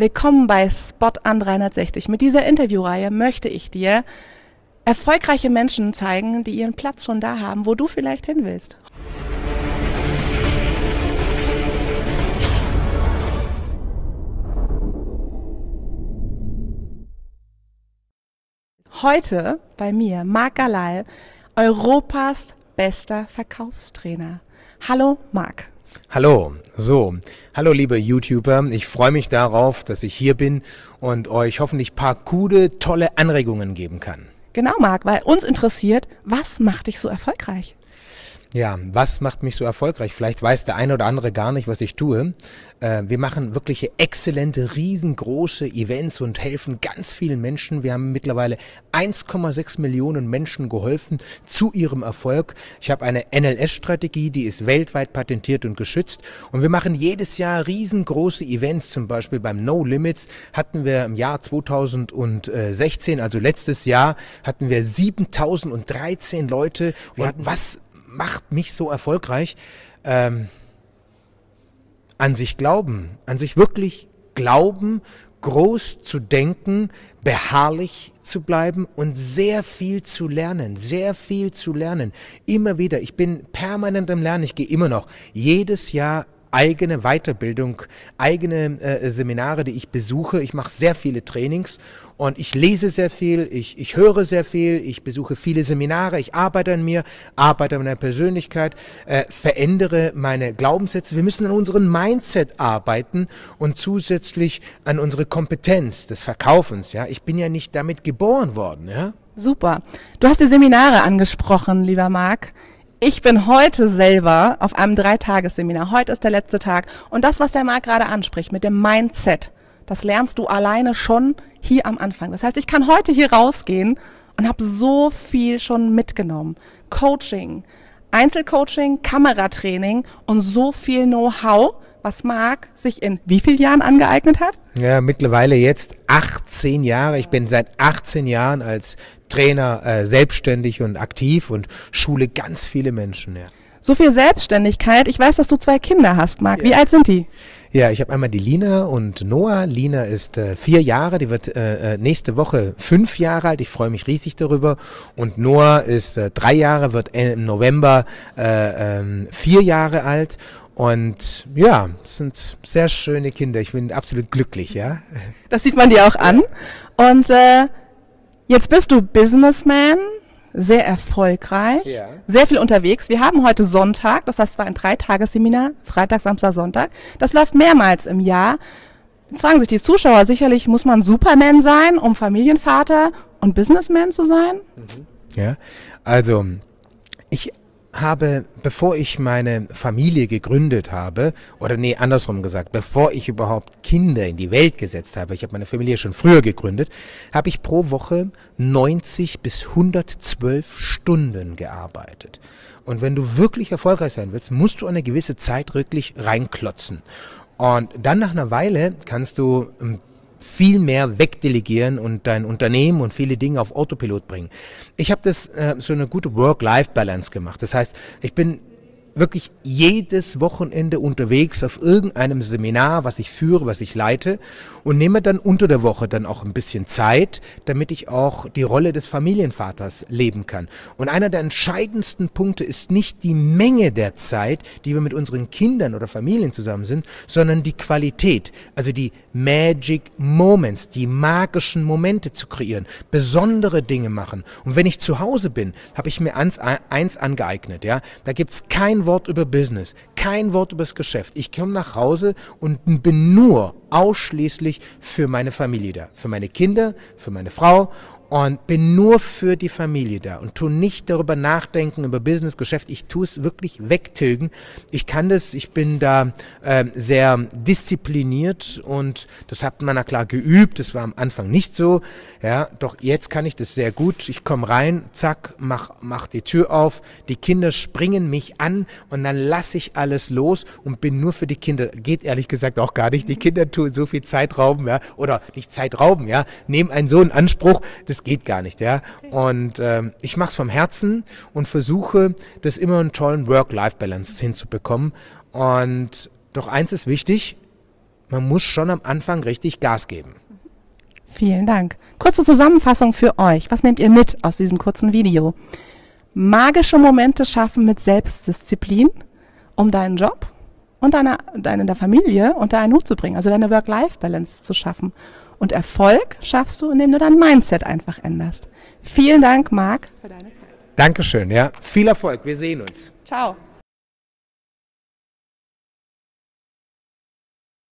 Willkommen bei Spot an 360. Mit dieser Interviewreihe möchte ich dir erfolgreiche Menschen zeigen, die ihren Platz schon da haben, wo du vielleicht hin willst. Heute bei mir Marc Galal, Europas bester Verkaufstrainer. Hallo Marc. Hallo, so, hallo liebe YouTuber, ich freue mich darauf, dass ich hier bin und euch hoffentlich paar gute, tolle Anregungen geben kann. Genau, Marc, weil uns interessiert, was macht dich so erfolgreich? Ja, was macht mich so erfolgreich? Vielleicht weiß der eine oder andere gar nicht, was ich tue. Äh, wir machen wirkliche exzellente, riesengroße Events und helfen ganz vielen Menschen. Wir haben mittlerweile 1,6 Millionen Menschen geholfen zu ihrem Erfolg. Ich habe eine NLS-Strategie, die ist weltweit patentiert und geschützt. Und wir machen jedes Jahr riesengroße Events. Zum Beispiel beim No Limits hatten wir im Jahr 2016, also letztes Jahr, hatten wir 7013 Leute. Und was macht mich so erfolgreich? Ähm, an sich glauben, an sich wirklich glauben, groß zu denken, beharrlich zu bleiben und sehr viel zu lernen, sehr viel zu lernen. Immer wieder, ich bin permanent im Lernen, ich gehe immer noch jedes Jahr eigene Weiterbildung, eigene äh, Seminare, die ich besuche. Ich mache sehr viele Trainings und ich lese sehr viel, ich, ich höre sehr viel, ich besuche viele Seminare, ich arbeite an mir, arbeite an meiner Persönlichkeit, äh, verändere meine Glaubenssätze. Wir müssen an unserem Mindset arbeiten und zusätzlich an unsere Kompetenz des Verkaufens. Ja, ich bin ja nicht damit geboren worden. Ja. Super. Du hast die Seminare angesprochen, lieber Marc. Ich bin heute selber auf einem Dreitagesseminar. Heute ist der letzte Tag. Und das, was der Marc gerade anspricht mit dem Mindset, das lernst du alleine schon hier am Anfang. Das heißt, ich kann heute hier rausgehen und habe so viel schon mitgenommen. Coaching, Einzelcoaching, Kameratraining und so viel Know-how, was Marc sich in wie vielen Jahren angeeignet hat? Ja, mittlerweile jetzt 18 Jahre. Ich bin seit 18 Jahren als Trainer äh, selbstständig und aktiv und schule ganz viele Menschen. Ja. So viel Selbstständigkeit. Ich weiß, dass du zwei Kinder hast, Marc. Ja. Wie alt sind die? Ja, ich habe einmal die Lina und Noah. Lina ist äh, vier Jahre, die wird äh, äh, nächste Woche fünf Jahre alt. Ich freue mich riesig darüber. Und Noah ist äh, drei Jahre, wird im November äh, ähm, vier Jahre alt. Und ja, sind sehr schöne Kinder. Ich bin absolut glücklich, ja. Das sieht man dir auch an. Und äh, Jetzt bist du Businessman, sehr erfolgreich, ja. sehr viel unterwegs. Wir haben heute Sonntag, das heißt, es war ein Dreitagesseminar, Freitag, Samstag, Sonntag. Das läuft mehrmals im Jahr. Jetzt fragen sich die Zuschauer sicherlich, muss man Superman sein, um Familienvater und Businessman zu sein? Mhm. Ja, also ich habe, bevor ich meine Familie gegründet habe, oder nee, andersrum gesagt, bevor ich überhaupt Kinder in die Welt gesetzt habe, ich habe meine Familie schon früher gegründet, habe ich pro Woche 90 bis 112 Stunden gearbeitet. Und wenn du wirklich erfolgreich sein willst, musst du eine gewisse Zeit wirklich reinklotzen. Und dann nach einer Weile kannst du ein viel mehr wegdelegieren und dein Unternehmen und viele Dinge auf Autopilot bringen. Ich habe das äh, so eine gute Work-Life-Balance gemacht. Das heißt, ich bin wirklich jedes Wochenende unterwegs auf irgendeinem Seminar, was ich führe, was ich leite und nehme dann unter der Woche dann auch ein bisschen Zeit, damit ich auch die Rolle des Familienvaters leben kann. Und einer der entscheidendsten Punkte ist nicht die Menge der Zeit, die wir mit unseren Kindern oder Familien zusammen sind, sondern die Qualität, also die Magic Moments, die magischen Momente zu kreieren, besondere Dinge machen. Und wenn ich zu Hause bin, habe ich mir eins, angeeignet, ja, da gibt's kein Wort über Business, kein Wort über das Geschäft. Ich komme nach Hause und bin nur ausschließlich für meine Familie da, für meine Kinder, für meine Frau und bin nur für die Familie da und tu nicht darüber nachdenken über Business, Geschäft. Ich tue es wirklich wegtilgen. Ich kann das, ich bin da äh, sehr diszipliniert und das hat man na klar geübt. Das war am Anfang nicht so. Ja, doch jetzt kann ich das sehr gut. Ich komme rein, zack, mach, mach die Tür auf. Die Kinder springen mich an und dann lasse ich alles los und bin nur für die Kinder. Geht ehrlich gesagt auch gar nicht. Die Kinder tun so viel Zeit rauben, ja, oder nicht Zeit rauben, ja. Nehmen einen so einen Anspruch. Das geht gar nicht, ja. Und ähm, ich mache es vom Herzen und versuche, das immer einen tollen Work-Life-Balance hinzubekommen. Und doch eins ist wichtig, man muss schon am Anfang richtig Gas geben. Vielen Dank. Kurze Zusammenfassung für euch. Was nehmt ihr mit aus diesem kurzen Video? Magische Momente schaffen mit Selbstdisziplin, um deinen Job und deine, deine Familie unter einen Hut zu bringen, also deine Work-Life-Balance zu schaffen. Und Erfolg schaffst du, indem du dein Mindset einfach änderst. Vielen Dank, Marc, für deine Zeit. Dankeschön, ja. Viel Erfolg. Wir sehen uns. Ciao.